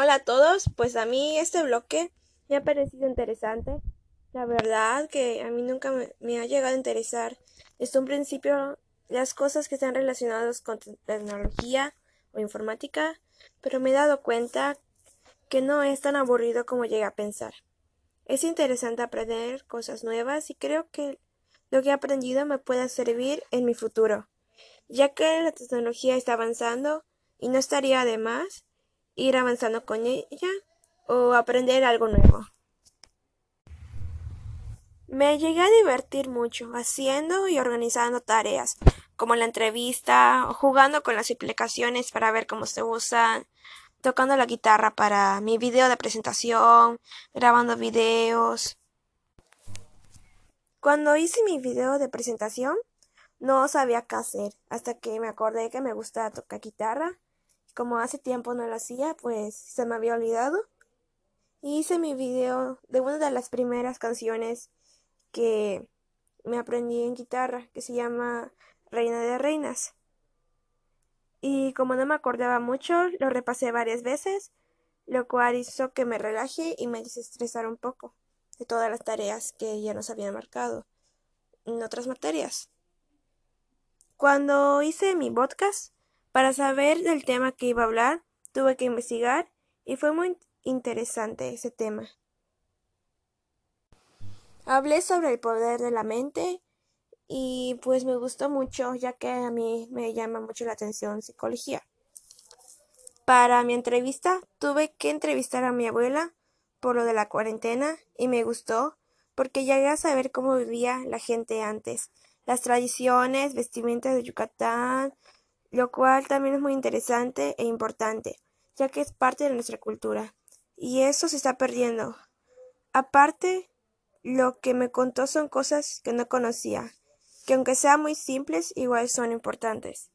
Hola a todos, pues a mí este bloque me ha parecido interesante. La verdad que a mí nunca me, ha llegado a interesar desde un principio las cosas que están relacionadas con tecnología o informática, pero me he dado cuenta que no es tan aburrido como llegué a pensar. Es interesante aprender cosas nuevas y creo que lo que he aprendido me pueda servir en mi futuro, ya que la tecnología está avanzando y no estaría de más ir avanzando con ella o aprender algo nuevo. Me llegué a divertir mucho haciendo y organizando tareas, como la entrevista, jugando con las aplicaciones para ver cómo se usan, tocando la guitarra para mi video de presentación, grabando videos. Cuando hice mi video de presentación, no sabía qué hacer, hasta que me acordé que me gusta tocar guitarra como hace tiempo no lo hacía, pues se me había olvidado. Y hice mi video de una de las primeras canciones que me aprendí en guitarra, que se llama Reina de Reinas. Y como no me acordaba mucho, lo repasé varias veces, lo cual hizo que me relaje y me desestresara un poco de todas las tareas que ya nos habían marcado en otras materias. Cuando hice mi podcast, para saber del tema que iba a hablar, tuve que investigar y fue muy interesante ese tema. Hablé sobre el poder de la mente y pues me gustó mucho ya que a mí me llama mucho la atención psicología. Para mi entrevista tuve que entrevistar a mi abuela por lo de la cuarentena y me gustó porque llegué a saber cómo vivía la gente antes, las tradiciones, vestimentas de Yucatán, lo cual también es muy interesante e importante, ya que es parte de nuestra cultura, y eso se está perdiendo. Aparte, lo que me contó son cosas que no conocía, que aunque sean muy simples, igual son importantes.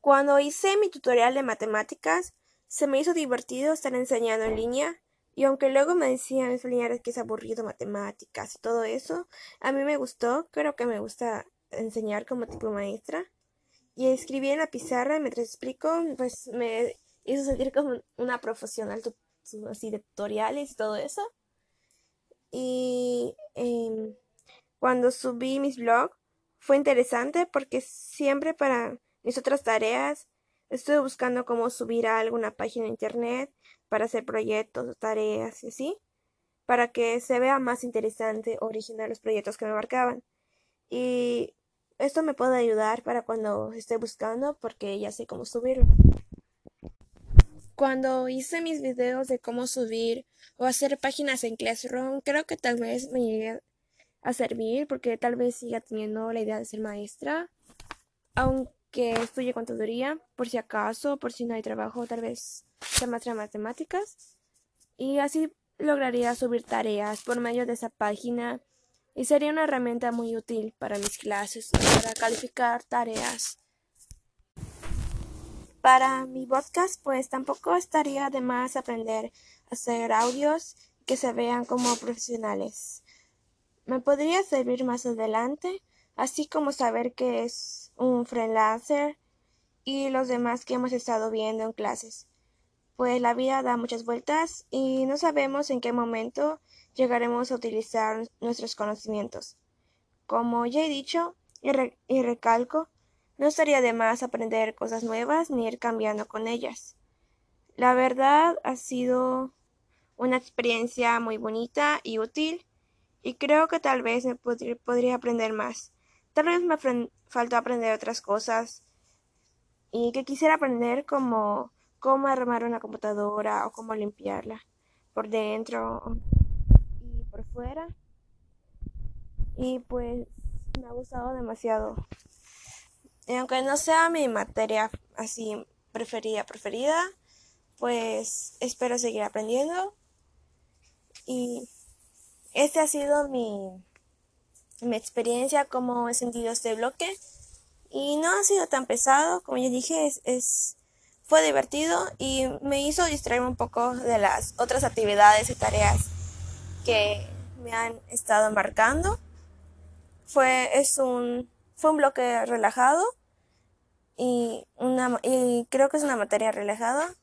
Cuando hice mi tutorial de matemáticas, se me hizo divertido estar enseñando en línea, y aunque luego me decían mis familiares que es aburrido matemáticas y todo eso, a mí me gustó, creo que me gusta enseñar como tipo maestra y escribí en la pizarra mientras explico, pues me hizo sentir como una profesional, así de tutoriales y todo eso. Y em, cuando subí mis blogs fue interesante porque siempre para mis otras tareas estuve buscando cómo subir a alguna página de internet para hacer proyectos tareas y así, para que se vea más interesante original los proyectos que me marcaban. Y esto me puede ayudar para cuando esté buscando porque ya sé cómo subirlo. Cuando hice mis videos de cómo subir o hacer páginas en Classroom, creo que tal vez me llegue a servir porque tal vez siga teniendo la idea de ser maestra. Aunque estudie contaduría, por si acaso, por si no hay trabajo, tal vez sea maestra matemáticas. Y así lograría subir tareas por medio de esa página y sería una herramienta muy útil para mis clases para calificar tareas. Para mi podcast, pues tampoco estaría de más aprender a hacer audios que se vean como profesionales. Me podría servir más adelante, así como saber qué es un freelancer y los demás que hemos estado viendo en clases. Pues la vida da muchas vueltas y no sabemos en qué momento llegaremos a utilizar nuestros conocimientos. Como ya he dicho y, recalco, no estaría de más aprender cosas nuevas ni ir cambiando con ellas. La verdad ha sido una experiencia muy bonita y útil y creo que tal vez me podría, aprender más. Tal vez me faltó aprender otras cosas y que quisiera aprender como cómo armar una computadora o cómo limpiarla por dentro fuera. Y pues me ha gustado demasiado. Y aunque no sea mi materia así preferida, preferida, pues espero seguir aprendiendo. Y este ha sido mi, mi experiencia, como he sentido este bloque. Y no ha sido tan pesado, como ya dije, es, fue divertido y me hizo distraerme un poco de las otras actividades y tareas que me han estado marcando. Fue, es un, fue un bloque relajado y, una, y creo que es una materia relajada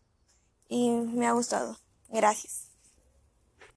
y me ha gustado. Gracias.